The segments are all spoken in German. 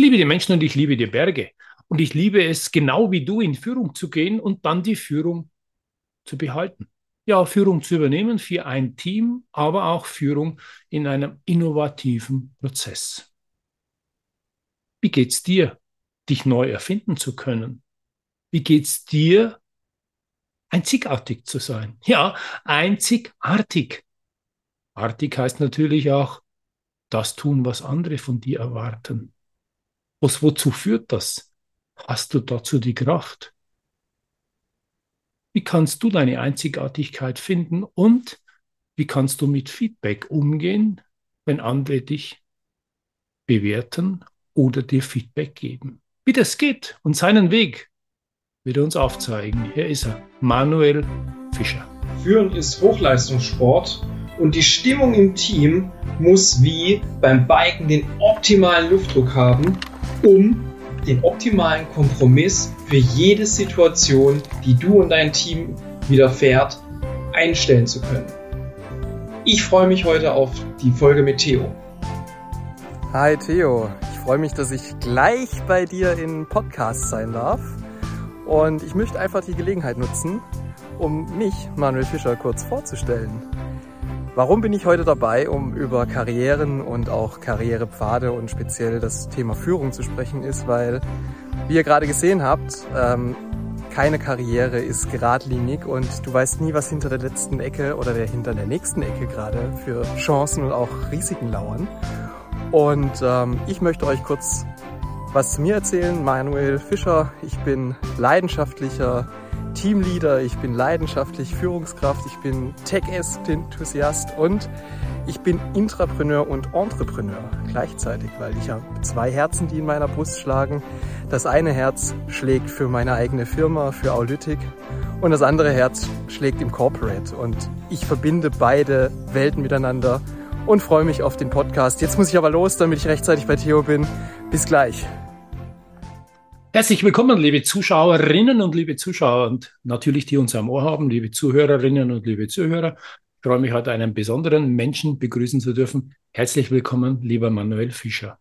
liebe die Menschen und ich liebe die Berge. Und ich liebe es, genau wie du in Führung zu gehen und dann die Führung zu behalten. Ja, Führung zu übernehmen für ein Team, aber auch Führung in einem innovativen Prozess. Wie geht's dir, dich neu erfinden zu können? Wie geht's dir, einzigartig zu sein? Ja, einzigartig. Artig heißt natürlich auch das tun, was andere von dir erwarten. Was, wozu führt das? Hast du dazu die Kraft? Wie kannst du deine Einzigartigkeit finden und wie kannst du mit Feedback umgehen, wenn andere dich bewerten oder dir Feedback geben. Wie das geht und seinen Weg wird er uns aufzeigen. Hier ist er, Manuel Fischer. Führen ist Hochleistungssport und die Stimmung im Team muss wie beim Biken den optimalen Luftdruck haben, um den optimalen Kompromiss für jede Situation, die du und dein Team widerfährt, einstellen zu können. Ich freue mich heute auf die Folge mit Theo. Hi Theo, freue mich, dass ich gleich bei dir in Podcast sein darf. Und ich möchte einfach die Gelegenheit nutzen, um mich, Manuel Fischer, kurz vorzustellen. Warum bin ich heute dabei, um über Karrieren und auch Karrierepfade und speziell das Thema Führung zu sprechen, ist, weil, wie ihr gerade gesehen habt, ähm, keine Karriere ist geradlinig und du weißt nie, was hinter der letzten Ecke oder der hinter der nächsten Ecke gerade für Chancen und auch Risiken lauern. Und ähm, ich möchte euch kurz was zu mir erzählen. Manuel Fischer, ich bin leidenschaftlicher Teamleader, ich bin leidenschaftlich Führungskraft, ich bin Tech-Enthusiast und ich bin Intrapreneur und Entrepreneur gleichzeitig, weil ich habe zwei Herzen, die in meiner Brust schlagen. Das eine Herz schlägt für meine eigene Firma, für Aulytic und das andere Herz schlägt im Corporate und ich verbinde beide Welten miteinander und freue mich auf den Podcast. Jetzt muss ich aber los, damit ich rechtzeitig bei Theo bin. Bis gleich. Herzlich willkommen, liebe Zuschauerinnen und liebe Zuschauer und natürlich die uns am Ohr haben, liebe Zuhörerinnen und liebe Zuhörer. Ich freue mich heute einen besonderen Menschen begrüßen zu dürfen. Herzlich willkommen, lieber Manuel Fischer.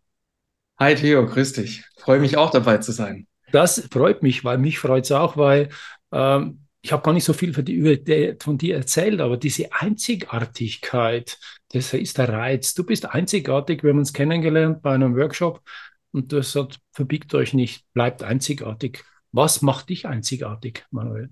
Hi Theo, grüß dich. Freue mich auch dabei zu sein. Das freut mich, weil mich freut es auch, weil ähm, ich habe gar nicht so viel von dir, von dir erzählt, aber diese Einzigartigkeit, das ist der Reiz. Du bist einzigartig, wir haben uns kennengelernt bei einem Workshop und du hast gesagt, verbiegt euch nicht, bleibt einzigartig. Was macht dich einzigartig, Manuel?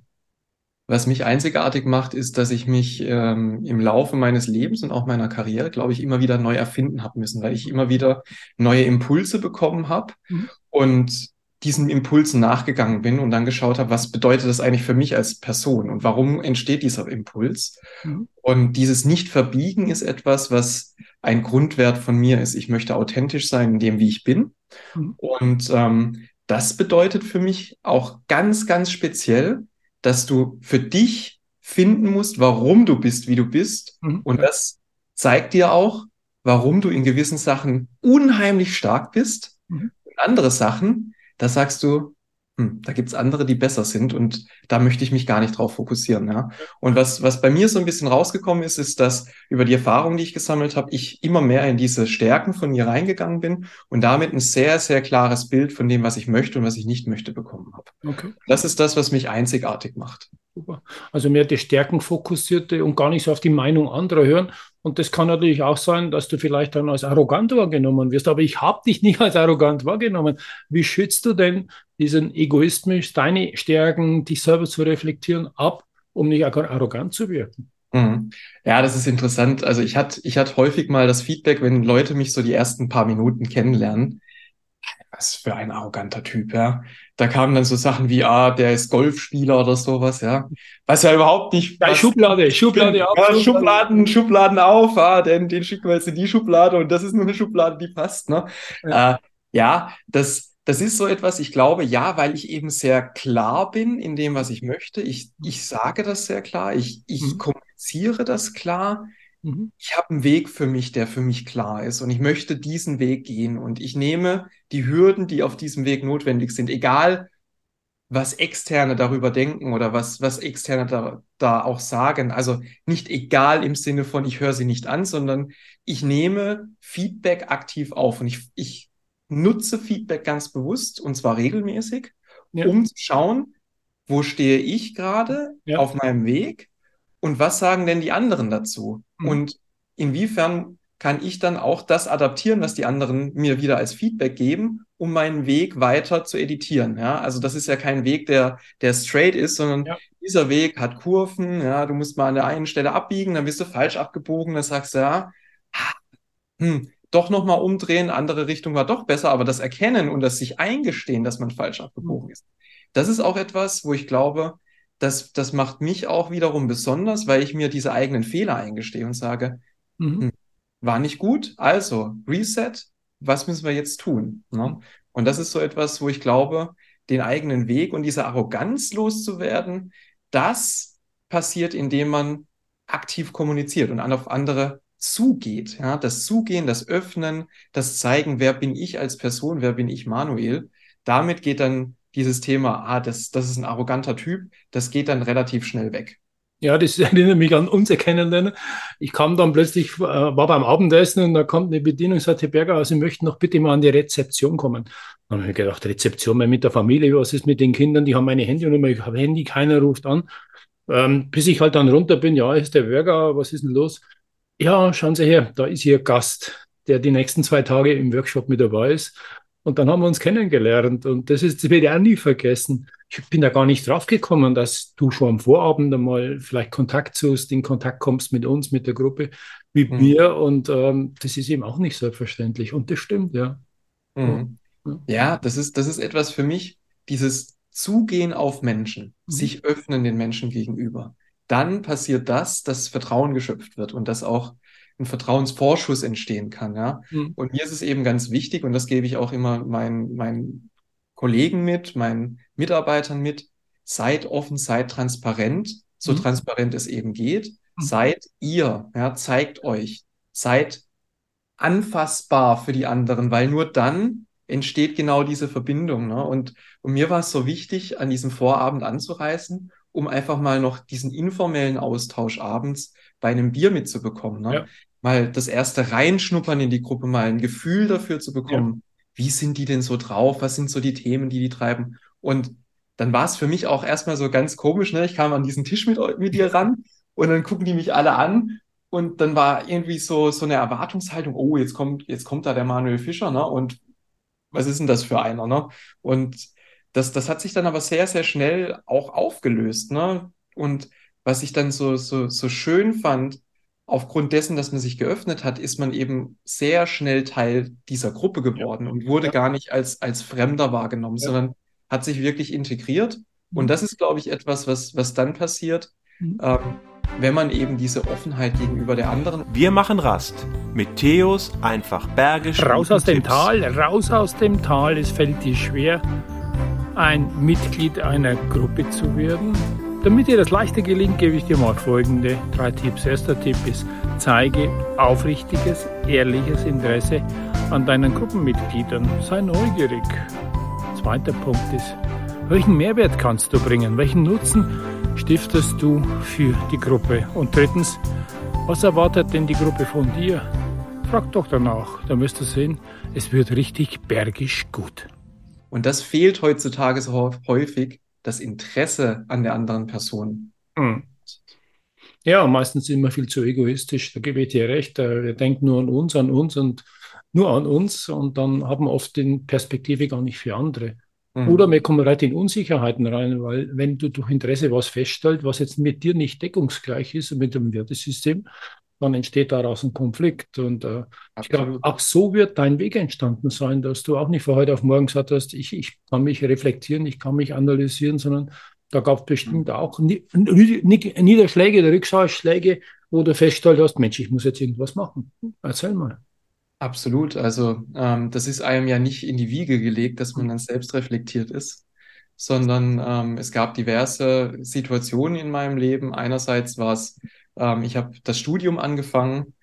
Was mich einzigartig macht, ist, dass ich mich ähm, im Laufe meines Lebens und auch meiner Karriere, glaube ich, immer wieder neu erfinden habe müssen, weil ich immer wieder neue Impulse bekommen habe mhm. und diesen Impulsen nachgegangen bin und dann geschaut habe, was bedeutet das eigentlich für mich als Person und warum entsteht dieser Impuls? Mhm. Und dieses Nicht-Verbiegen ist etwas, was ein Grundwert von mir ist. Ich möchte authentisch sein in dem, wie ich bin. Mhm. Und ähm, das bedeutet für mich auch ganz, ganz speziell, dass du für dich finden musst, warum du bist, wie du bist. Mhm. Und das zeigt dir auch, warum du in gewissen Sachen unheimlich stark bist. Mhm. Und andere Sachen, da sagst du, hm, da gibt's andere, die besser sind und da möchte ich mich gar nicht drauf fokussieren. Ja. Und was, was bei mir so ein bisschen rausgekommen ist, ist, dass über die Erfahrung, die ich gesammelt habe, ich immer mehr in diese Stärken von mir reingegangen bin und damit ein sehr, sehr klares Bild von dem, was ich möchte und was ich nicht möchte, bekommen habe. Okay. Das ist das, was mich einzigartig macht. Super. Also mehr die Stärken fokussierte und gar nicht so auf die Meinung anderer hören. Und das kann natürlich auch sein, dass du vielleicht dann als arrogant wahrgenommen wirst. Aber ich habe dich nicht als arrogant wahrgenommen. Wie schützt du denn diesen Egoismus, deine Stärken, dich selber zu reflektieren, ab, um nicht arrogant zu wirken? Mhm. Ja, das ist interessant. Also ich hatte, ich hatte häufig mal das Feedback, wenn Leute mich so die ersten paar Minuten kennenlernen, was für ein arroganter Typ, ja. Da kamen dann so Sachen wie, ah, der ist Golfspieler oder sowas, ja. Was ja überhaupt nicht. Ja, Schublade, Schublade auf. Ja, Schubladen, Schubladen auf, ah, denn den schicken wir jetzt in die Schublade und das ist nur eine Schublade, die passt, ne? Ja, äh, ja das, das ist so etwas, ich glaube, ja, weil ich eben sehr klar bin in dem, was ich möchte. Ich, ich sage das sehr klar, ich, ich Mhm. kommuniziere das klar. Mhm. Ich habe einen Weg für mich, der für mich klar ist und ich möchte diesen Weg gehen und ich nehme die Hürden, die auf diesem Weg notwendig sind, egal was Externe darüber denken oder was, was Externe da, da auch sagen. Also nicht egal im Sinne von, ich höre sie nicht an, sondern ich nehme Feedback aktiv auf und ich, ich nutze Feedback ganz bewusst und zwar regelmäßig, Ja. um zu schauen, wo stehe ich gerade Ja. auf meinem Weg und was sagen denn die anderen dazu? Mhm. Und inwiefern kann ich dann auch das adaptieren, was die anderen mir wieder als Feedback geben, um meinen Weg weiter zu editieren. Ja, also das ist ja kein Weg, der, der straight ist, sondern Ja. dieser Weg hat Kurven. Ja, du musst mal an der einen Stelle abbiegen, dann bist du falsch abgebogen, dann sagst du, ja, hm, doch nochmal umdrehen, andere Richtung war doch besser, aber das Erkennen und das sich eingestehen, dass man falsch abgebogen ist, das ist auch etwas, wo ich glaube, das, das macht mich auch wiederum besonders, weil ich mir diese eigenen Fehler eingestehe und sage, Mhm. war nicht gut, also Reset, was müssen wir jetzt tun? Ne? Und das ist so etwas, wo ich glaube, den eigenen Weg und diese Arroganz loszuwerden, das passiert, indem man aktiv kommuniziert und an- auf andere zugeht. Ja? Das Zugehen, das Öffnen, das Zeigen, wer bin ich als Person, wer bin ich Manuel. Damit geht dann dieses Thema, ah, das, das ist ein arroganter Typ, das geht dann relativ schnell weg. Ja, das erinnert mich an unser Kennenlernen. Ich kam dann plötzlich, äh, war beim Abendessen und da kommt eine Bedienung und sagte, Berger, Sie möchten noch bitte mal an die Rezeption kommen. Dann habe ich gedacht, Rezeption mit der Familie, was ist mit den Kindern? Die haben meine Handynummer, ich habe Handy, keiner ruft an. Ähm, bis ich halt dann runter bin, ja, ist der Berger, was ist denn los? Ja, schauen Sie her, da ist Ihr Gast, der die nächsten zwei Tage im Workshop mit dabei ist. Und dann haben wir uns kennengelernt und das ist, das werde ich auch nie vergessen. Ich bin da gar nicht drauf gekommen, dass du schon am Vorabend einmal vielleicht Kontakt suchst, in Kontakt kommst mit uns, mit der Gruppe, mit Mhm. mir und ähm, das ist eben auch nicht selbstverständlich und das stimmt, ja. Mhm. Ja. Ja, das ist, das ist etwas für mich, dieses Zugehen auf Menschen, Mhm. sich öffnen den Menschen gegenüber. Dann passiert das, dass Vertrauen geschöpft wird und dass auch ein Vertrauensvorschuss entstehen kann, ja. Mhm. Und mir ist es eben ganz wichtig, und das gebe ich auch immer meinen, meinen Kollegen mit, meinen Mitarbeitern mit, seid offen, seid transparent, so Mhm. transparent es eben geht. Mhm. Seid ihr, ja, zeigt euch, seid anfassbar für die anderen, weil nur dann entsteht genau diese Verbindung. Ne? Und, und mir war es so wichtig, an diesem Vorabend anzureißen, um einfach mal noch diesen informellen Austausch abends bei einem Bier mitzubekommen. Ne? Ja. Mal das erste Reinschnuppern in die Gruppe, mal ein Gefühl dafür zu bekommen, wie sind die denn so drauf, was sind so die Themen, die die treiben. Und dann war es für mich auch erstmal so ganz komisch, ne? Ich kam an diesen Tisch mit, mit dir ran und dann gucken die mich alle an und dann war irgendwie so, so eine Erwartungshaltung, oh, jetzt kommt, jetzt kommt da der Manuel Fischer, ne? Und was ist denn das für einer, ne? Und das, das hat sich dann aber sehr, sehr schnell auch aufgelöst, ne? Und was ich dann so, so, so schön fand, aufgrund dessen, dass man sich geöffnet hat, ist man eben sehr schnell Teil dieser Gruppe geworden und wurde Ja. gar nicht als, als Fremder wahrgenommen, Ja. sondern hat sich wirklich integriert. Mhm. Und das ist, glaube ich, etwas, was, was dann passiert, Mhm. ähm, wenn man eben diese Offenheit gegenüber der anderen Wir machen Rast mit Theos einfach bergisch. Raus aus dem Tipps. Tal, raus aus dem Tal. Es fällt dir schwer, ein Mitglied einer Gruppe zu werden. Damit dir das leichter gelingt, gebe ich dir mal folgende drei Tipps. Erster Tipp ist, zeige aufrichtiges, ehrliches Interesse an deinen Gruppenmitgliedern. Sei neugierig. Zweiter Punkt ist, welchen Mehrwert kannst du bringen? Welchen Nutzen stiftest du für die Gruppe? Und drittens, was erwartet denn die Gruppe von dir? Frag doch danach, dann wirst du sehen, es wird richtig bergisch gut. Und das fehlt heutzutage so häufig, das Interesse an der anderen Person. Hm. Ja, meistens sind wir viel zu egoistisch, da gebe ich dir recht. Äh, Wir denken nur an uns, an uns und nur an uns und dann haben wir oft die Perspektive gar nicht für andere. Mhm. Oder wir kommen halt in Unsicherheiten rein, weil wenn du durch Interesse was feststellst, was jetzt mit dir nicht deckungsgleich ist und mit dem Wertesystem, dann entsteht daraus ein Konflikt. Und äh, ich glaube, auch so wird dein Weg entstanden sein, dass du auch nicht von heute auf morgen gesagt hast, ich, ich kann mich reflektieren, ich kann mich analysieren, sondern da gab es bestimmt auch Ni- Ni- Niederschläge oder Rückschläge, wo du festgestellt hast, Mensch, ich muss jetzt irgendwas machen. Erzähl mal. Absolut. Also ähm, das ist einem ja nicht in die Wiege gelegt, dass man dann selbst reflektiert ist, sondern ähm, es gab diverse Situationen in meinem Leben. Einerseits war es, ähm, ich habe das Studium angefangen,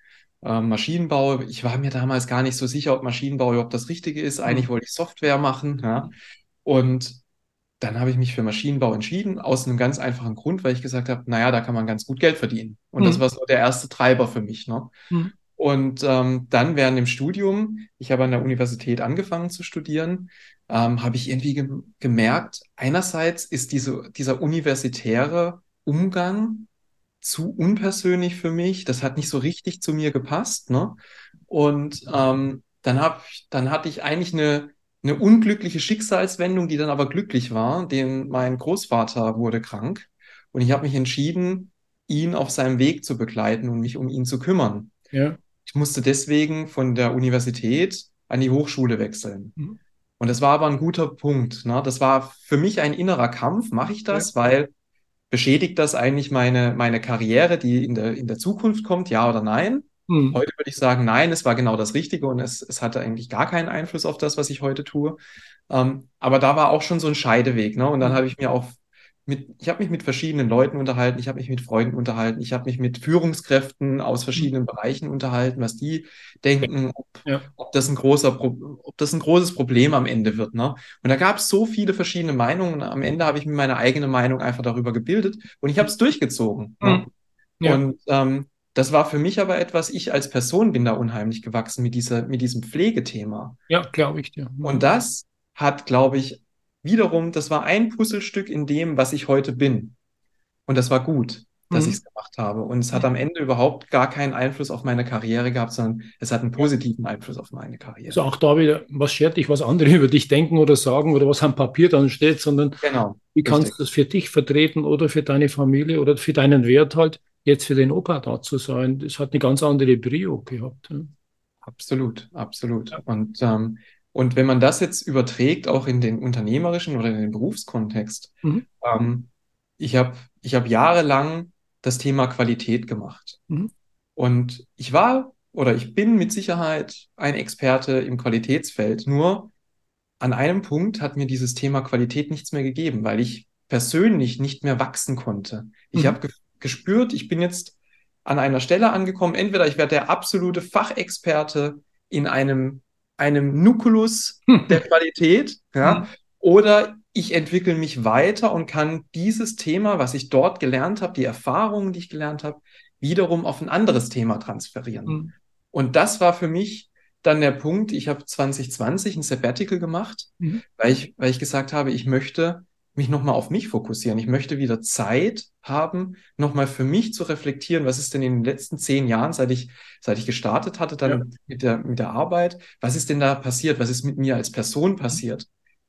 ähm, Maschinenbau. Ich war mir damals gar nicht so sicher, ob Maschinenbau überhaupt das Richtige ist. Eigentlich wollte ich Software machen, ja. Und dann habe ich mich für Maschinenbau entschieden, aus einem ganz einfachen Grund, weil ich gesagt habe, naja, da kann man ganz gut Geld verdienen. Und das Mhm. war so der erste Treiber für mich. Ne? Mhm. Und ähm, dann während dem Studium, ich habe an der Universität angefangen zu studieren, ähm, habe ich irgendwie ge gemerkt, einerseits ist diese, dieser universitäre Umgang zu unpersönlich für mich. Das hat nicht so richtig zu mir gepasst. Ne? Und ähm, dann hab, dann hatte ich eigentlich eine, eine unglückliche Schicksalswendung, die dann aber glücklich war. Den, mein Großvater wurde krank und ich habe mich entschieden, ihn auf seinem Weg zu begleiten und mich um ihn zu kümmern. Ja. Ich musste deswegen von der Universität an die Hochschule wechseln. Mhm. Und das war aber ein guter Punkt. Ne? Das war für mich ein innerer Kampf. Mache ich das, weil beschädigt das eigentlich meine, meine Karriere, die in der, in der Zukunft kommt, ja oder nein? Mhm. Heute würde ich sagen, nein, es war genau das Richtige und es, es hatte eigentlich gar keinen Einfluss auf das, was ich heute tue. Ähm, aber da war auch schon so ein Scheideweg. Ne? Und dann habe ich mir auch mit, ich habe mich mit verschiedenen Leuten unterhalten, ich habe mich mit Freunden unterhalten, ich habe mich mit Führungskräften aus verschiedenen Bereichen unterhalten, was die denken, ob, Ja. ob das ein großer, Pro- ob das ein großes Problem am Ende wird. Ne? Und da gab es so viele verschiedene Meinungen. Am Ende habe ich mir meine eigene Meinung einfach darüber gebildet und ich habe es durchgezogen. Ne? Mhm. Ja. Und ähm, das war für mich aber etwas, ich als Person bin da unheimlich gewachsen mit dieser, mit diesem Pflegethema. Ja, glaube ich dir. Mhm. Und das hat, glaube ich, wiederum, das war ein Puzzlestück in dem, was ich heute bin. Und das war gut, dass Mhm. ich es gemacht habe. Und es hat am Ende überhaupt gar keinen Einfluss auf meine Karriere gehabt, sondern es hat einen positiven Einfluss auf meine Karriere. Also auch da wieder, was schert dich, was andere über dich denken oder sagen oder was am Papier dann steht, sondern Genau. wie kannst richtig. du das für dich vertreten oder für deine Familie oder für deinen Wert halt, jetzt für den Opa da zu sein. Das hat eine ganz andere Brio gehabt. Ja. Absolut, absolut. Und, ähm, und wenn man das jetzt überträgt, auch in den unternehmerischen oder in den Berufskontext, Mhm. ähm, ich habe ich hab jahrelang das Thema Qualität gemacht. Mhm. Und ich war oder ich bin mit Sicherheit ein Experte im Qualitätsfeld. Nur an einem Punkt hat mir dieses Thema Qualität nichts mehr gegeben, weil ich persönlich nicht mehr wachsen konnte. Ich Mhm. habe ge gespürt, ich bin jetzt an einer Stelle angekommen, entweder ich werde der absolute Fachexperte in einem, einem Nukulus der Qualität, ja, Mhm. oder ich entwickle mich weiter und kann dieses Thema, was ich dort gelernt habe, die Erfahrungen, die ich gelernt habe, wiederum auf ein anderes Thema transferieren. Mhm. Und das war für mich dann der Punkt, ich habe 2020 ein Sabbatical gemacht, Mhm. weil ich, weil ich gesagt habe, ich möchte mich nochmal auf mich fokussieren. Ich möchte wieder Zeit haben, nochmal für mich zu reflektieren, was ist denn in den letzten zehn Jahren, seit ich, seit ich gestartet hatte, dann Ja. mit der, mit der Arbeit, was ist denn da passiert? Was ist mit mir als Person passiert?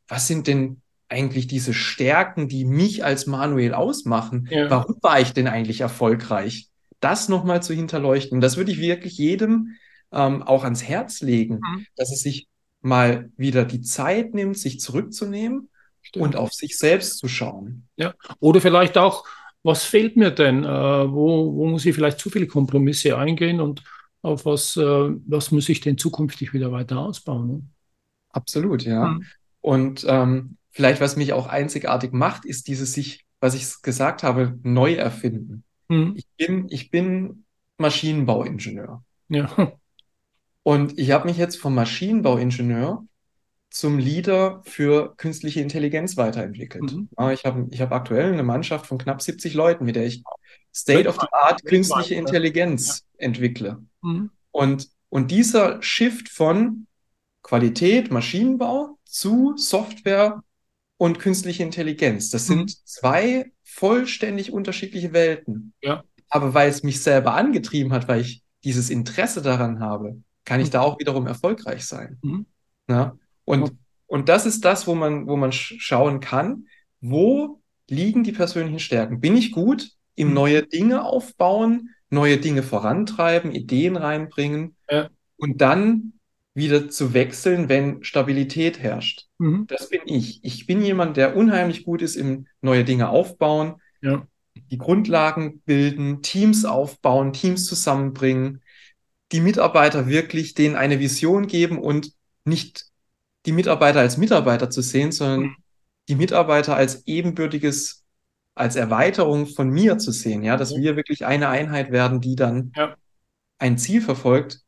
Was sind denn eigentlich diese Stärken, die mich als Manuel ausmachen? Ja. Warum war ich denn eigentlich erfolgreich? Das nochmal zu hinterleuchten. Das würde ich wirklich jedem ähm, auch ans Herz legen, Mhm. dass es sich mal wieder die Zeit nimmt, sich zurückzunehmen Stimmt. und auf sich selbst zu schauen. Oder vielleicht auch, was fehlt mir denn? Äh, wo, wo muss ich vielleicht zu viele Kompromisse eingehen und auf was, äh, was muss ich denn zukünftig wieder weiter ausbauen? Ne? Absolut, ja. Mhm. Und ähm, vielleicht, was mich auch einzigartig macht, ist dieses sich, was ich gesagt habe, neu erfinden. Mhm. Ich bin, ich bin Maschinenbauingenieur. Ja. Und ich habe mich jetzt vom Maschinenbauingenieur zum Leader für künstliche Intelligenz weiterentwickelt. Mhm. Ich habe ich hab aktuell eine Mannschaft von knapp 70 Leuten, mit der ich State of the Art künstliche. Intelligenz entwickle. Mhm. Und, und dieser Shift von Qualität, Maschinenbau zu Software und künstliche Intelligenz, das sind Mhm. zwei vollständig unterschiedliche Welten. Ja. Aber weil es mich selber angetrieben hat, weil ich dieses Interesse daran habe, kann ich Mhm. da auch wiederum erfolgreich sein. Mhm. Und, und das ist das, wo man, wo man sch- schauen kann, wo liegen die persönlichen Stärken? Bin ich gut im Mhm. neue Dinge aufbauen, neue Dinge vorantreiben, Ideen reinbringen Ja. und dann wieder zu wechseln, wenn Stabilität herrscht? Mhm. Das bin ich. Ich bin jemand, der unheimlich gut ist im neue Dinge aufbauen, Ja. die Grundlagen bilden, Teams aufbauen, Teams zusammenbringen. die Mitarbeiter wirklich denen eine Vision geben und nicht die Mitarbeiter als Mitarbeiter zu sehen, sondern mhm. die Mitarbeiter als ebenbürtiges, als Erweiterung von mir zu sehen, ja, dass mhm. wir wirklich eine Einheit werden, die dann ja. ein Ziel verfolgt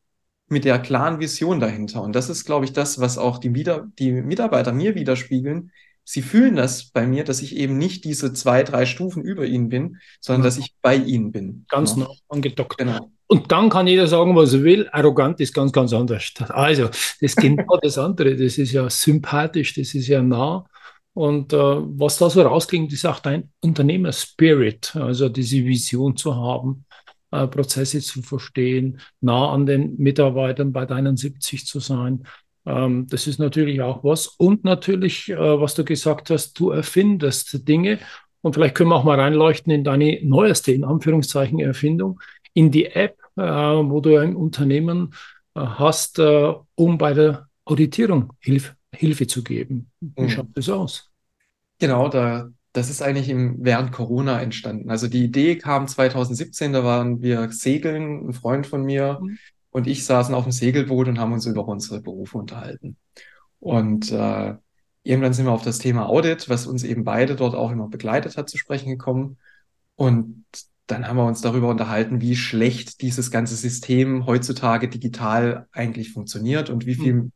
mit der klaren Vision dahinter. Und das ist, glaube ich, das, was auch die, Wieder die Mitarbeiter mir widerspiegeln. Sie fühlen das bei mir, dass ich eben nicht diese zwei, drei Stufen über ihnen bin, sondern dass ich bei ihnen bin. Ganz genau. nah angedockt. Genau. Und dann kann jeder sagen, was er will. Arrogant ist ganz, ganz anders. Also, das ist genau das andere. Das ist ja sympathisch, das ist ja nah. Und äh, was da so rausklingt, ist auch dein Unternehmer-Spirit, also diese Vision zu haben, äh, Prozesse zu verstehen, nah an den Mitarbeitern bei deinen 70 zu sein. Ähm, das ist natürlich auch was. Und natürlich, äh, was du gesagt hast, du erfindest Dinge. Und vielleicht können wir auch mal reinleuchten in deine neueste, in Anführungszeichen, Erfindung in die App, äh, wo du ein Unternehmen äh, hast, äh, um bei der Auditierung Hilf Hilfe zu geben. Wie mhm. schaut das aus? Genau, da, das ist eigentlich im, während Corona entstanden. Also die Idee kam 2017, da waren wir segeln, ein Freund von mir mhm. Und ich saßen auf dem Segelboot und haben uns über unsere Berufe unterhalten. Und äh, irgendwann sind wir auf das Thema Audit, was uns eben beide dort auch immer begleitet hat, zu sprechen gekommen. Und dann haben wir uns darüber unterhalten, wie schlecht dieses ganze System heutzutage digital eigentlich funktioniert und wie viel mhm.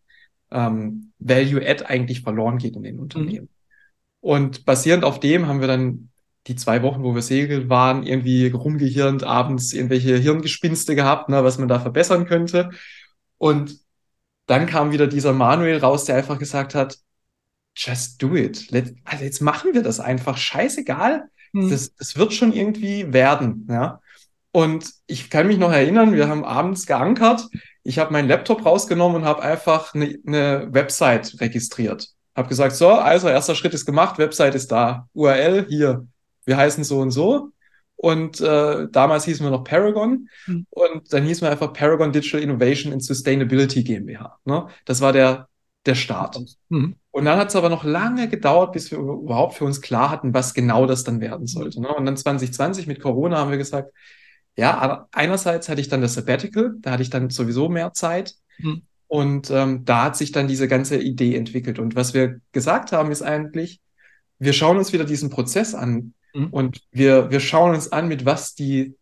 ähm, Value-Add eigentlich verloren geht in den Unternehmen. Mhm. Und basierend auf dem haben wir dann die zwei Wochen, wo wir segeln waren, irgendwie rumgehirnt, abends irgendwelche Hirngespinste gehabt, ne, was man da verbessern könnte. Und dann kam wieder dieser Manuel raus, der einfach gesagt hat, just do it. Let, also jetzt machen wir das einfach. Scheißegal, hm. Das, das wird schon irgendwie werden, ja. Und ich kann mich noch erinnern, wir haben abends geankert. Ich habe meinen Laptop rausgenommen und habe einfach eine, eine Website registriert. Habe gesagt, so, also erster Schritt ist gemacht, Website ist da, URL hier, wir heißen so und so. Und äh, damals hießen wir noch Paragon mhm. und dann hießen wir einfach Paragon Digital Innovation and Sustainability GmbH. Ne? Das war der, der Start. Mhm. Und dann hat es aber noch lange gedauert, bis wir überhaupt für uns klar hatten, was genau das dann werden sollte. Ne? Und dann 2020 mit Corona haben wir gesagt, ja, einerseits hatte ich dann das Sabbatical, da hatte ich dann sowieso mehr Zeit. Mhm. Und ähm, da hat sich dann diese ganze Idee entwickelt. Und was wir gesagt haben, ist eigentlich, wir schauen uns wieder diesen Prozess an mhm. und wir, wir schauen uns an, mit was die,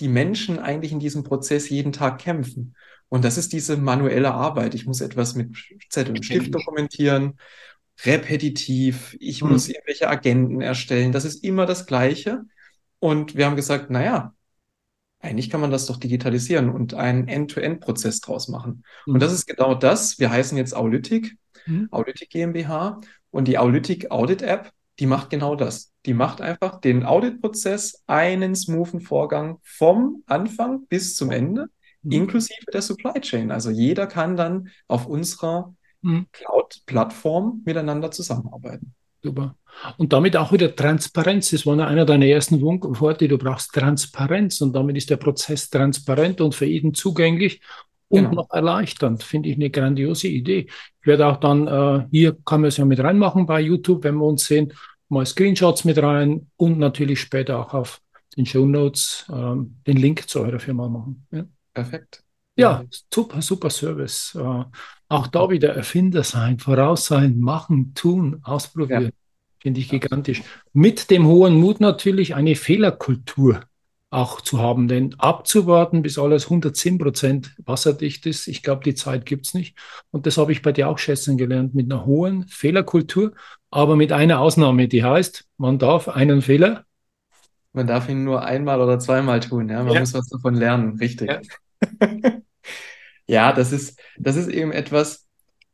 die Menschen eigentlich in diesem Prozess jeden Tag kämpfen. Und das ist diese manuelle Arbeit. Ich muss etwas mit Zettel und Stift dokumentieren, repetitiv. Ich mhm. muss irgendwelche Agenten erstellen. Das ist immer das Gleiche. Und wir haben gesagt, naja, eigentlich kann man das doch digitalisieren und einen End-to-End-Prozess draus machen. Mhm. Und das ist genau das. Wir heißen jetzt Aulytic, mhm. Aulytic GmbH. Und die Aulytic Audit App, die macht genau das. Die macht einfach den Audit-Prozess einen smoothen Vorgang vom Anfang bis zum Ende mhm. inklusive der Supply Chain. Also jeder kann dann auf unserer mhm. Cloud-Plattform miteinander zusammenarbeiten. Super. Und damit auch wieder Transparenz. Das war einer deiner ersten Worte. Du brauchst Transparenz und damit ist der Prozess transparent und für jeden zugänglich und genau. noch erleichternd. Finde ich eine grandiose Idee. Ich werde auch dann, äh, hier kann man es ja mit reinmachen bei YouTube, wenn wir uns sehen, mal Screenshots mit rein und natürlich später auch auf den Show Notes äh, den Link zu eurer Firma machen. Ja. Perfekt. Ja, super, super Service. Uh, auch da wieder Erfinder sein, voraus sein, machen, tun, ausprobieren. Ja. Finde ich gigantisch. Mit dem hohen Mut natürlich eine Fehlerkultur auch zu haben, denn abzuwarten, bis alles 110 Prozent wasserdicht ist, ich glaube, die Zeit gibt es nicht. Und das habe ich bei dir auch schätzen gelernt, mit einer hohen Fehlerkultur, aber mit einer Ausnahme, die heißt, man darf einen Fehler man darf ihn nur einmal oder zweimal tun, ja. Man ja. muss was davon lernen, richtig. Ja, ja das ist, das ist eben etwas,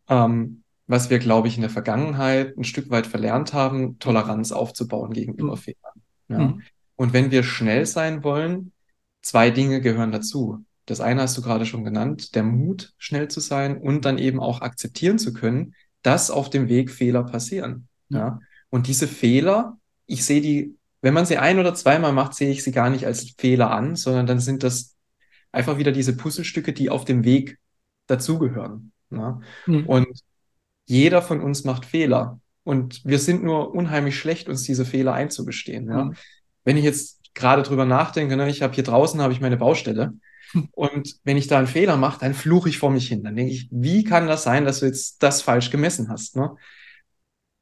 ähm, was wir, glaube ich, in der Vergangenheit ein Stück weit verlernt haben, Toleranz aufzubauen gegenüber mhm. Fehlern. Ja. Mhm. Und wenn wir schnell sein wollen, zwei Dinge gehören dazu. Das eine hast du gerade schon genannt, der Mut, schnell zu sein und dann eben auch akzeptieren zu können, dass auf dem Weg Fehler passieren. Ja. ja. Und diese Fehler, ich sehe die wenn man sie ein oder zweimal macht, sehe ich sie gar nicht als Fehler an, sondern dann sind das einfach wieder diese Puzzlestücke, die auf dem Weg dazugehören. Ne? Mhm. Und jeder von uns macht Fehler. Und wir sind nur unheimlich schlecht, uns diese Fehler einzugestehen. Ja? Mhm. Wenn ich jetzt gerade drüber nachdenke, ne, ich habe hier draußen habe ich meine Baustelle Und wenn ich da einen Fehler mache, dann fluche ich vor mich hin. Dann denke ich, wie kann das sein, dass du jetzt das falsch gemessen hast? Ne?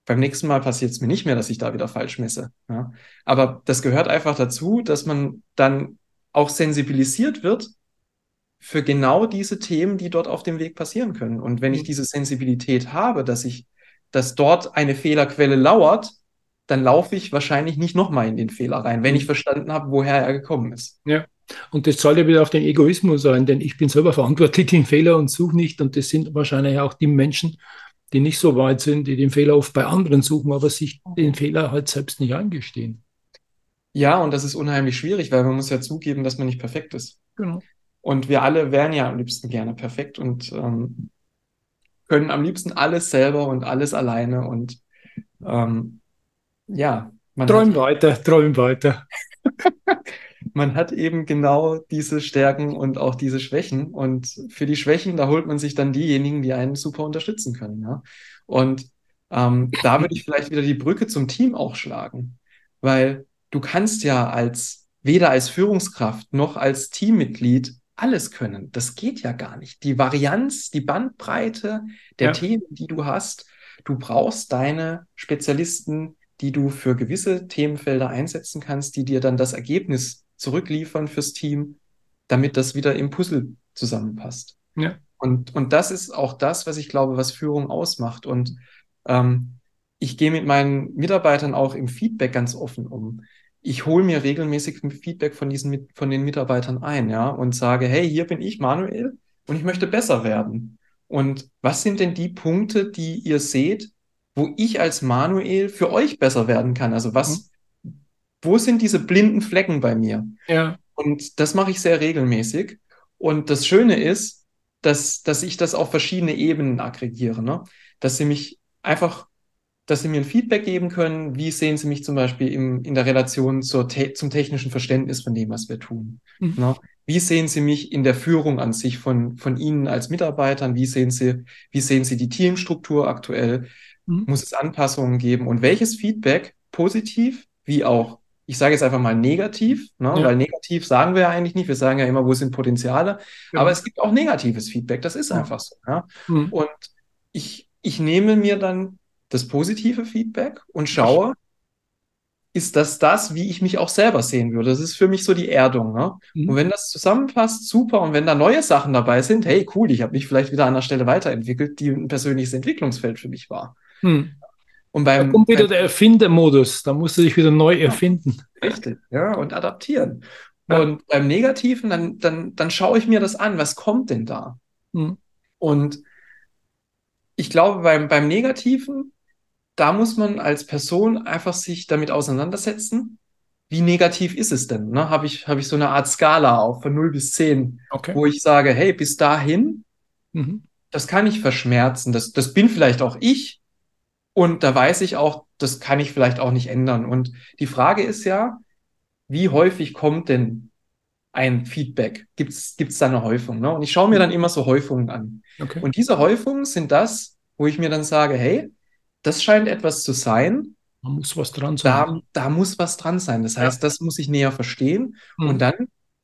Beim nächsten Mal passiert es mir nicht mehr, dass ich da wieder falsch messe. Ja? Aber das gehört einfach dazu, dass man dann auch sensibilisiert wird für genau diese Themen, die dort auf dem Weg passieren können. Und wenn ich mhm. diese Sensibilität habe, dass ich, dass dort eine Fehlerquelle lauert, dann laufe ich wahrscheinlich nicht nochmal in den Fehler rein, wenn ich mhm. verstanden habe, woher er gekommen ist. Ja. Und das zahlt ja wieder auf den Egoismus sein, denn ich bin selber verantwortlich den Fehler und suche nicht. Und das sind wahrscheinlich auch die Menschen, die nicht so weit sind, die den Fehler oft bei anderen suchen, aber sich den Fehler halt selbst nicht eingestehen. Ja, und das ist unheimlich schwierig, weil man muss ja zugeben, dass man nicht perfekt ist. Genau. Und wir alle wären ja am liebsten gerne perfekt und ähm, können am liebsten alles selber und alles alleine und ähm, ja. Man träum hat, weiter, träum weiter. man hat eben genau diese Stärken und auch diese Schwächen. Und für die Schwächen, da holt man sich dann diejenigen, die einen super unterstützen können. Ja? Und ähm, da würde ich vielleicht wieder die Brücke zum Team auch schlagen. Weil du kannst ja als weder als Führungskraft noch als Teammitglied alles können. Das geht ja gar nicht. Die Varianz, die Bandbreite der ja. Themen, die du hast, du brauchst deine Spezialisten, die du für gewisse Themenfelder einsetzen kannst, die dir dann das Ergebnis zurückliefern fürs Team, damit das wieder im Puzzle zusammenpasst. Ja. Und, und das ist auch das, was ich glaube, was Führung ausmacht. Und ähm, ich gehe mit meinen Mitarbeitern auch im Feedback ganz offen um. Ich hole mir regelmäßig Feedback von diesen von den Mitarbeitern ein, ja, und sage, hey, hier bin ich, Manuel, und ich möchte besser werden. Und was sind denn die Punkte, die ihr seht, wo ich als Manuel für euch besser werden kann? Also was, mhm. Wo sind diese blinden Flecken bei mir? Ja. Und das mache ich sehr regelmäßig. Und das Schöne ist, dass, dass ich das auf verschiedene Ebenen aggregiere, ne? Dass sie mich einfach, dass sie mir ein Feedback geben können, wie sehen sie mich zum Beispiel im, in der Relation zur te zum technischen Verständnis von dem, was wir tun. Mhm. Ne? Wie sehen Sie mich in der Führung an sich von, von Ihnen als Mitarbeitern? Wie sehen Sie, wie sehen Sie die Teamstruktur aktuell? Mhm. Muss es Anpassungen geben? Und welches Feedback, positiv wie auch, ich sage jetzt einfach mal negativ, ne? Ja. weil negativ sagen wir ja eigentlich nicht. Wir sagen ja immer, wo sind Potenziale. Ja. Aber es gibt auch negatives Feedback. Das ist einfach so. Ja? Mhm. Und ich, ich nehme mir dann das positive Feedback und schaue, ist das das, wie ich mich auch selber sehen würde. Das ist für mich so die Erdung. Ne? Mhm. Und wenn das zusammenpasst, super. Und wenn da neue Sachen dabei sind, hey, cool, ich habe mich vielleicht wieder an der Stelle weiterentwickelt, die ein persönliches Entwicklungsfeld für mich war. Hm. Und beim, da kommt wieder der Erfindermodus, da musst du dich wieder neu erfinden. Richtig, ja, und adaptieren. Ja. Und beim Negativen, dann, dann, dann schaue ich mir das an, was kommt denn da? Hm. Und ich glaube, beim, beim Negativen, da muss man als Person einfach sich damit auseinandersetzen. Wie negativ ist es denn? Ne? Habe ich, hab ich so eine Art Skala auf von 0 bis 10, okay. wo ich sage, hey, bis dahin, mhm. das kann ich verschmerzen. Das, das bin vielleicht auch ich, und da weiß ich auch, das kann ich vielleicht auch nicht ändern. Und die Frage ist ja, wie häufig kommt denn ein Feedback? Gibt es da eine Häufung? Ne? Und ich schaue mir dann immer so Häufungen an. Okay. Und diese Häufungen sind das, wo ich mir dann sage, hey, das scheint etwas zu sein. Da muss was dran sein. Da, da muss was dran sein. Das heißt, ja. das muss ich näher verstehen. Hm. Und dann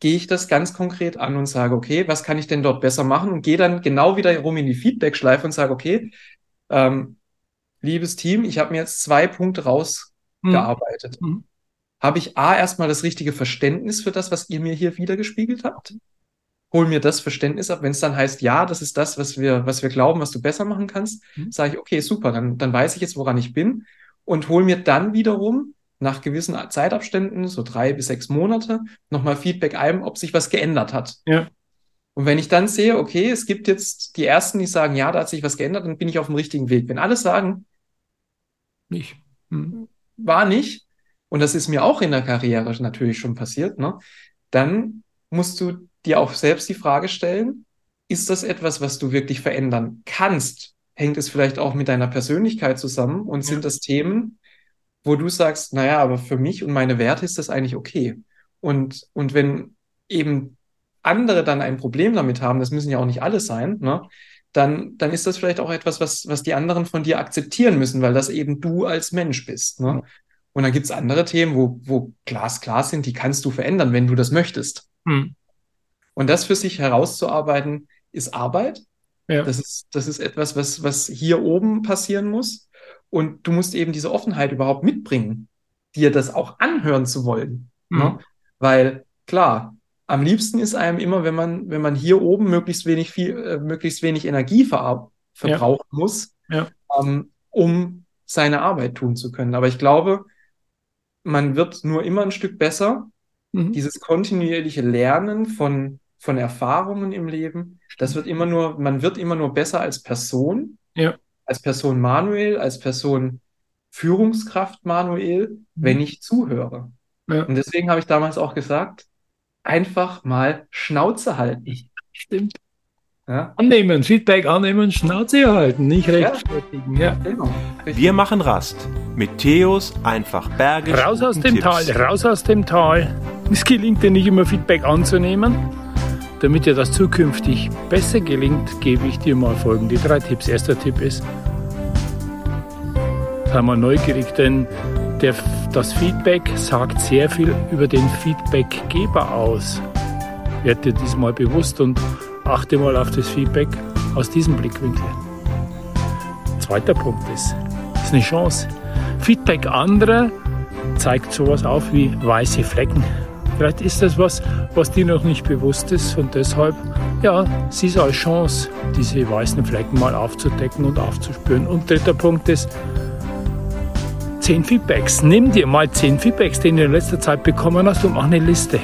gehe ich das ganz konkret an und sage, okay, was kann ich denn dort besser machen? Und gehe dann genau wieder rum in die Feedback-Schleife und sage, okay, ähm, liebes Team, ich habe mir jetzt zwei Punkte rausgearbeitet. Mhm. Habe ich A, erstmal das richtige Verständnis für das, was ihr mir hier wiedergespiegelt habt? Hol mir das Verständnis ab. Wenn es dann heißt, ja, das ist das, was wir, was wir glauben, was du besser machen kannst, mhm. sage ich, okay, super, dann, dann weiß ich jetzt, woran ich bin und hol mir dann wiederum nach gewissen Zeitabständen, so drei bis sechs Monate, nochmal Feedback ein, ob sich was geändert hat. Ja. Und wenn ich dann sehe, okay, es gibt jetzt die ersten, die sagen, ja, da hat sich was geändert, dann bin ich auf dem richtigen Weg. Wenn alle sagen, nicht. Hm. War nicht. Und das ist mir auch in der Karriere natürlich schon passiert. Ne? Dann musst du dir auch selbst die Frage stellen, ist das etwas, was du wirklich verändern kannst? Hängt es vielleicht auch mit deiner Persönlichkeit zusammen und ja. sind das Themen, wo du sagst, naja, aber für mich und meine Werte ist das eigentlich okay. Und, und wenn eben andere dann ein Problem damit haben, das müssen ja auch nicht alle sein, ne? Dann, dann ist das vielleicht auch etwas, was, was die anderen von dir akzeptieren müssen, weil das eben du als Mensch bist. Ne? Und dann gibt's andere Themen, wo, wo glasklar sind, die kannst du verändern, wenn du das möchtest. Hm. Und das für sich herauszuarbeiten, ist Arbeit. Ja. Das ist, das ist etwas, was, was hier oben passieren muss. Und du musst eben diese Offenheit überhaupt mitbringen, dir das auch anhören zu wollen. Mhm. Ne? Weil klar, am liebsten ist einem immer, wenn man, wenn man hier oben möglichst wenig viel, äh, möglichst wenig Energie ver verbrauchen muss, Ja. ähm, um seine Arbeit tun zu können. Aber ich glaube, man wird nur immer ein Stück besser. Mhm. Dieses kontinuierliche Lernen von, von Erfahrungen im Leben, das wird immer nur, man wird immer nur besser als Person, Ja. als Person Manuel, als Person Führungskraft Manuel, wenn ich zuhöre. Ja. Und deswegen habe ich damals auch gesagt, einfach mal Schnauze halten. Stimmt. Ja, Annehmen, Feedback annehmen, Schnauze halten, nicht Ja. rechtfertigen. Ja. genau. Richtig. Wir machen Rast mit Theos einfach bergisch. Raus aus dem Tal, Tipps. raus aus dem Tal. Es gelingt dir nicht immer Feedback anzunehmen. Damit dir das zukünftig besser gelingt, gebe ich dir mal folgende drei Tipps. Erster Tipp ist, sei mal neugierig, denn der, das Feedback sagt sehr viel über den Feedbackgeber aus. Werd dir diesmal bewusst und achte mal auf das Feedback aus diesem Blickwinkel. Zweiter Punkt ist, ist eine Chance. Feedback anderer zeigt sowas auf wie weiße Flecken. Vielleicht ist das was, was dir noch nicht bewusst ist und deshalb, ja, sieh es als Chance, diese weißen Flecken mal aufzudecken und aufzuspüren. Und dritter Punkt ist, zehn Feedbacks. Nimm dir mal zehn Feedbacks, die du in letzter Zeit bekommen hast und mach eine Liste.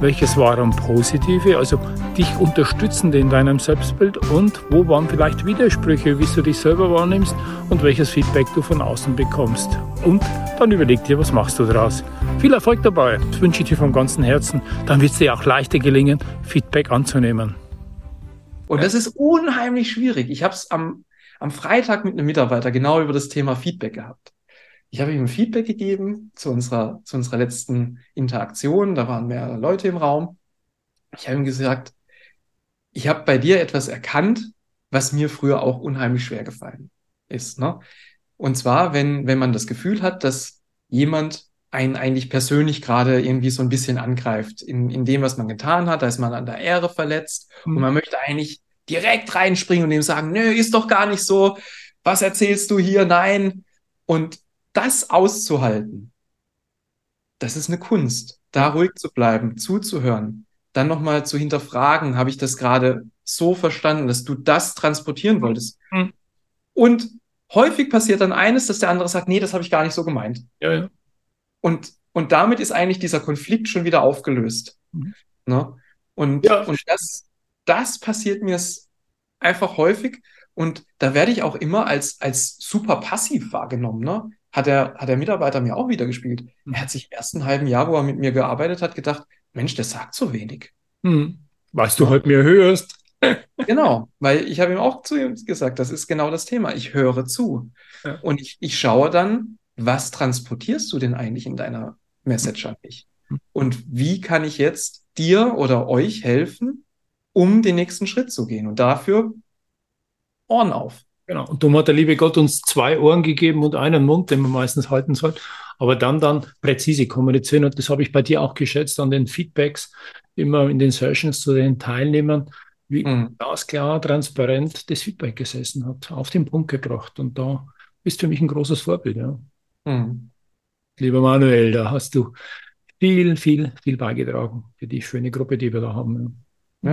Welches waren positive, also dich unterstützende in deinem Selbstbild und wo waren vielleicht Widersprüche, wie du dich selber wahrnimmst und welches Feedback du von außen bekommst. Und dann überleg dir, was machst du daraus. Viel Erfolg dabei, das wünsche ich dir von ganzem Herzen. Dann wird es dir auch leichter gelingen, Feedback anzunehmen. Und das ist unheimlich schwierig. Ich habe es am, am Freitag mit einem Mitarbeiter genau über das Thema Feedback gehabt. Ich habe ihm ein Feedback gegeben zu unserer, zu unserer letzten Interaktion. Da waren mehrere Leute im Raum. Ich habe ihm gesagt, ich habe bei dir etwas erkannt, was mir früher auch unheimlich schwer gefallen ist. Ne? Und zwar, wenn, wenn man das Gefühl hat, dass jemand einen eigentlich persönlich gerade irgendwie so ein bisschen angreift in, in dem, was man getan hat, da ist man an der Ehre verletzt und man möchte eigentlich direkt reinspringen und dem sagen, nö, ist doch gar nicht so, was erzählst du hier, nein. Und das auszuhalten, das ist eine Kunst, da ruhig zu bleiben, zuzuhören, dann nochmal zu hinterfragen, habe ich das gerade so verstanden, dass du das transportieren wolltest. Mhm. Und häufig passiert dann eines, dass der andere sagt, nee, das habe ich gar nicht so gemeint. Ja, ja. Und, und damit ist eigentlich dieser Konflikt schon wieder aufgelöst. Mhm. Ne? Und, Ja. und das, das passiert mir einfach häufig. Und da werde ich auch immer als, als super passiv wahrgenommen. Ne? Hat, der, hat der Mitarbeiter mir auch wieder gespielt. Mhm. Er hat sich im ersten halben Jahr, wo er mit mir gearbeitet hat, gedacht, Mensch, der sagt so wenig. Hm. Weißt du heute mir hörst? Genau, weil ich habe ihm auch zu ihm gesagt, das ist genau das Thema. Ich höre zu. Ja. Und ich, ich schaue dann, was transportierst du denn eigentlich in deiner Message an mich? Und wie kann ich jetzt dir oder euch helfen, um den nächsten Schritt zu gehen? Und dafür Ohren auf. Genau. Und darum hat der liebe Gott uns zwei Ohren gegeben und einen Mund, den man meistens halten soll. Aber dann, dann präzise kommunizieren. Und das habe ich bei dir auch geschätzt an den Feedbacks, immer in den Sessions zu den Teilnehmern, wie Mhm. glasklar, transparent das Feedback gesessen hat, auf den Punkt gebracht. Und da bist für mich ein großes Vorbild. Ja. Mhm. Lieber Manuel, da hast du viel, viel, viel beigetragen für die schöne Gruppe, die wir da haben. Ja,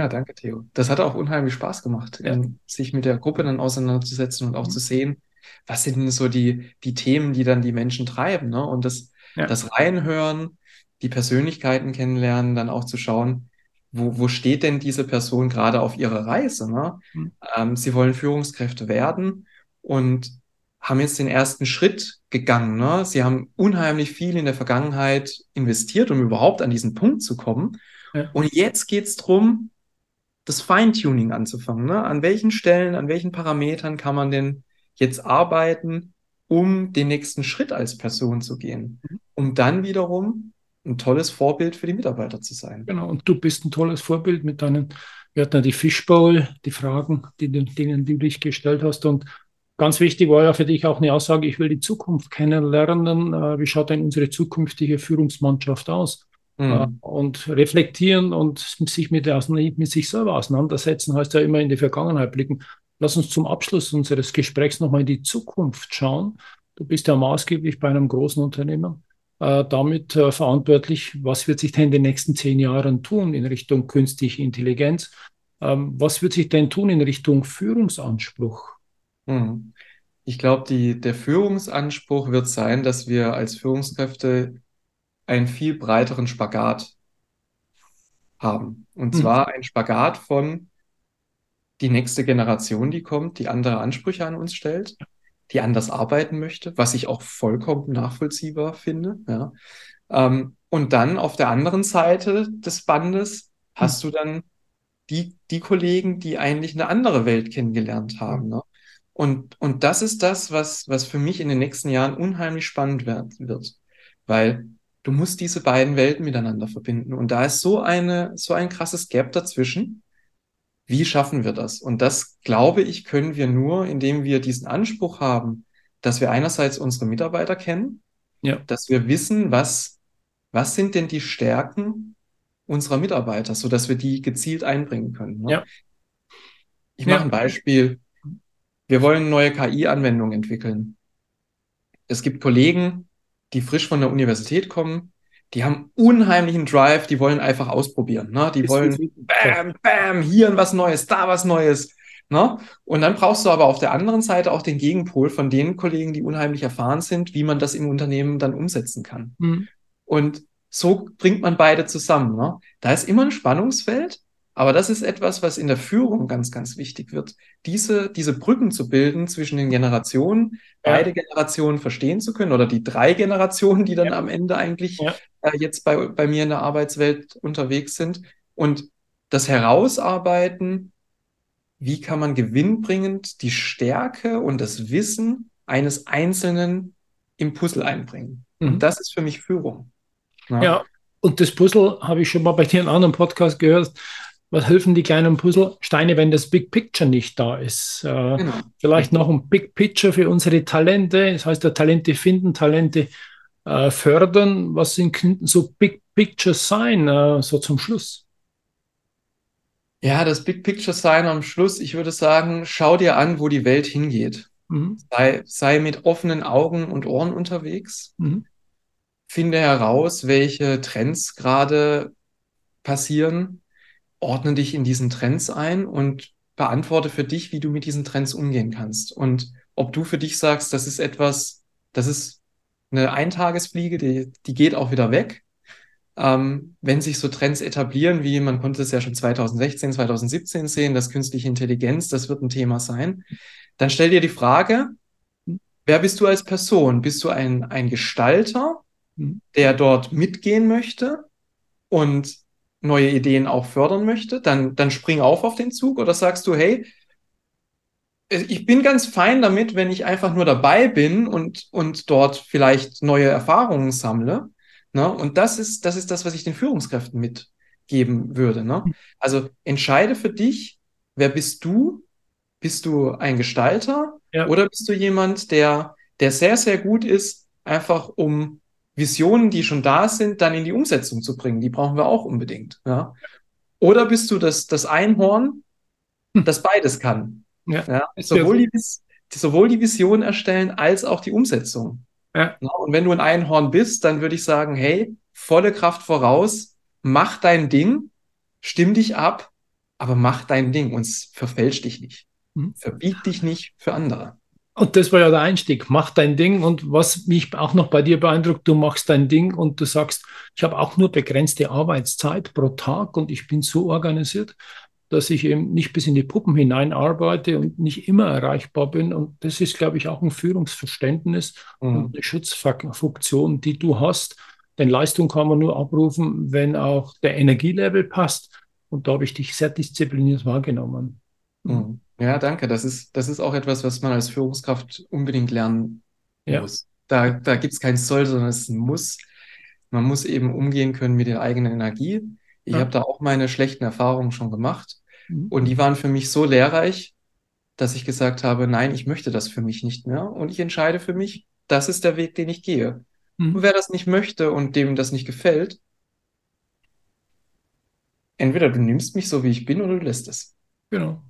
danke, Theo. Das hat auch unheimlich Spaß gemacht, Ja. ähm, sich mit der Gruppe dann auseinanderzusetzen und auch Mhm. zu sehen, was sind denn so die, die Themen, die dann die Menschen treiben, ne? Und das, Ja. das Reinhören, die Persönlichkeiten kennenlernen, dann auch zu schauen, wo, wo steht denn diese Person gerade auf ihrer Reise, ne? Mhm. Ähm, sie wollen Führungskräfte werden und haben jetzt den ersten Schritt gegangen, ne? Sie haben unheimlich viel in der Vergangenheit investiert, um überhaupt an diesen Punkt zu kommen. Ja. Und jetzt geht's drum, das Feintuning anzufangen. Ne? An welchen Stellen, an welchen Parametern kann man denn jetzt arbeiten, um den nächsten Schritt als Person zu gehen, Mhm. um dann wiederum ein tolles Vorbild für die Mitarbeiter zu sein. Genau, und du bist ein tolles Vorbild mit deinen, wir hatten ja die Fishbowl, die Fragen, die, denen du dich gestellt hast. Und ganz wichtig war ja für dich auch eine Aussage, ich will die Zukunft kennenlernen. Äh, Wie schaut denn unsere zukünftige Führungsmannschaft aus? Mhm. Und reflektieren und sich mit, der, mit sich selber auseinandersetzen, heißt ja immer in die Vergangenheit blicken. Lass uns zum Abschluss unseres Gesprächs nochmal in die Zukunft schauen. Du bist ja maßgeblich bei einem großen Unternehmen äh, damit äh, verantwortlich, was wird sich denn in den nächsten zehn Jahren tun in Richtung künstliche Intelligenz? Ähm, was wird sich denn tun in Richtung Führungsanspruch? Mhm. Ich glaube, der Führungsanspruch wird sein, dass wir als Führungskräfte einen viel breiteren Spagat haben. Und mhm. zwar ein Spagat von die nächste Generation, die kommt, die andere Ansprüche an uns stellt, die anders arbeiten möchte, was ich auch vollkommen nachvollziehbar finde. Ja. Ähm, und dann auf der anderen Seite des Bandes hast mhm. du dann die, die Kollegen, die eigentlich eine andere Welt kennengelernt haben. Ne? Und, und das ist das, was, was für mich in den nächsten Jahren unheimlich spannend wird. Weil du musst diese beiden Welten miteinander verbinden. Und da ist so eine, so ein krasses Gap dazwischen. Wie schaffen wir das? Und das, glaube ich, können wir nur, indem wir diesen Anspruch haben, dass wir einerseits unsere Mitarbeiter kennen, ja. dass wir wissen, was, was sind denn die Stärken unserer Mitarbeiter, so dass wir die gezielt einbringen können. Ne? Ja. Ich mache ja. ein Beispiel. Wir wollen eine neue KI-Anwendung entwickeln. Es gibt Kollegen, die frisch von der Universität kommen, die haben unheimlichen Drive, die wollen einfach ausprobieren. Ne? Die wollen bam, bam, hier was Neues, da was Neues. Ne? Und dann brauchst du aber auf der anderen Seite auch den Gegenpol von den Kollegen, die unheimlich erfahren sind, wie man das im Unternehmen dann umsetzen kann. Mhm. Und so bringt man beide zusammen. Ne? Da ist immer ein Spannungsfeld, aber das ist etwas, was in der Führung ganz, ganz wichtig wird. Diese, diese Brücken zu bilden zwischen den Generationen, ja. beide Generationen verstehen zu können oder die drei Generationen, die dann ja. am Ende eigentlich ja. äh, jetzt bei, bei mir in der Arbeitswelt unterwegs sind und das Herausarbeiten, wie kann man gewinnbringend die Stärke und das Wissen eines Einzelnen im Puzzle einbringen. Mhm. Und das ist für mich Führung. Ja. Und das Puzzle habe ich schon mal bei dir in einem anderen Podcast gehört was helfen die kleinen Puzzlesteine, wenn das Big Picture nicht da ist? Äh, genau. Vielleicht noch ein Big Picture für unsere Talente. Das heißt, ja, Talente finden, Talente äh, fördern. Was sind, könnten so Big Picture sein, äh, so zum Schluss? Ja, das Big Picture sein am Schluss, ich würde sagen, schau dir an, wo die Welt hingeht. Mhm. Sei, sei mit offenen Augen und Ohren unterwegs. Mhm. Finde heraus, welche Trends gerade passieren ordne dich in diesen Trends ein und beantworte für dich, wie du mit diesen Trends umgehen kannst. Und ob du für dich sagst, das ist etwas, das ist eine Eintagesfliege, die, die geht auch wieder weg. Ähm, wenn sich so Trends etablieren, wie man konnte es ja schon 2016, 2017 sehen, dass künstliche Intelligenz, das wird ein Thema sein, dann stell dir die Frage, wer bist du als Person? Bist du ein, ein Gestalter, mhm. der dort mitgehen möchte und neue Ideen auch fördern möchte, dann, dann spring auf auf den Zug oder sagst du, hey, ich bin ganz fein damit, wenn ich einfach nur dabei bin und, und dort vielleicht neue Erfahrungen sammle. Ne? Und das ist, das ist das, was ich den Führungskräften mitgeben würde. Ne? Also entscheide für dich, wer bist du? Bist du ein Gestalter ja. oder bist du jemand, der, der sehr, sehr gut ist, einfach um Visionen, die schon da sind, dann in die Umsetzung zu bringen. Die brauchen wir auch unbedingt. Ja? Oder bist du das, das Einhorn, hm. das beides kann? Ja. ja? Sowohl, die, sowohl die Vision erstellen als auch die Umsetzung. Ja. Und wenn du ein Einhorn bist, dann würde ich sagen, hey, volle Kraft voraus, mach dein Ding, stimm dich ab, aber mach dein Ding und verfälsch dich nicht. Mhm. Verbiet dich nicht für andere. Und das war ja der Einstieg. Mach dein Ding. Und was mich auch noch bei dir beeindruckt, du machst dein Ding und du sagst, ich habe auch nur begrenzte Arbeitszeit pro Tag und ich bin so organisiert, dass ich eben nicht bis in die Puppen hinein arbeite und nicht immer erreichbar bin. Und das ist, glaube ich, auch ein Führungsverständnis mhm. und eine Schutzfunktion, die du hast. Denn Leistung kann man nur abrufen, wenn auch der Energielevel passt. Und da habe ich dich sehr diszipliniert wahrgenommen. Mhm. Ja, danke. Das ist, das ist auch etwas, was man als Führungskraft unbedingt lernen ja. muss. Da, da gibt es kein Soll, sondern es ist ein Muss. Man muss eben umgehen können mit der eigenen Energie. Ich ja. habe da auch meine schlechten Erfahrungen schon gemacht. Mhm. Und die waren für mich so lehrreich, dass ich gesagt habe, nein, ich möchte das für mich nicht mehr. Und ich entscheide für mich, das ist der Weg, den ich gehe. Mhm. Und wer das nicht möchte und dem das nicht gefällt, entweder du nimmst mich so, wie ich bin, oder du lässt es. Genau.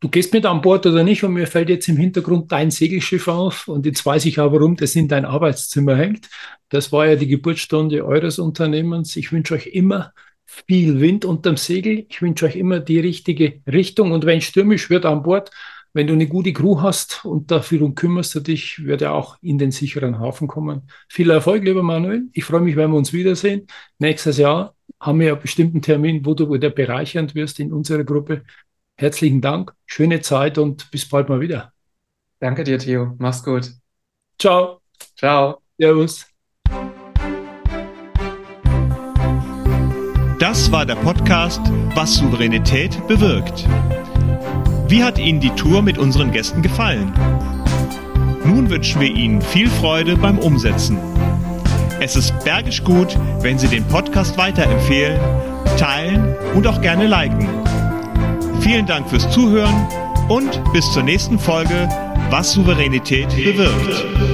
Du gehst mit an Bord oder nicht und mir fällt jetzt im Hintergrund dein Segelschiff auf und jetzt weiß ich auch, warum das in dein Arbeitszimmer hängt. Das war ja die Geburtsstunde eures Unternehmens. Ich wünsche euch immer viel Wind unterm Segel. Ich wünsche euch immer die richtige Richtung und wenn stürmisch wird an Bord, wenn du eine gute Crew hast und dafür kümmerst du dich, wird er auch in den sicheren Hafen kommen. Viel Erfolg, lieber Manuel. Ich freue mich, wenn wir uns wiedersehen. Nächstes Jahr haben wir einen bestimmten Termin, wo du wieder bereichernd wirst in unserer Gruppe. Herzlichen Dank, schöne Zeit und bis bald mal wieder. Danke dir, Theo. Mach's gut. Ciao. Ciao. Servus. Das war der Podcast Was Souveränität bewirkt. Wie hat Ihnen die Tour mit unseren Gästen gefallen? Nun wünschen wir Ihnen viel Freude beim Umsetzen. Es ist bergisch gut, wenn Sie den Podcast weiterempfehlen, teilen und auch gerne liken. Vielen Dank fürs Zuhören und bis zur nächsten Folge, was Souveränität bewirkt.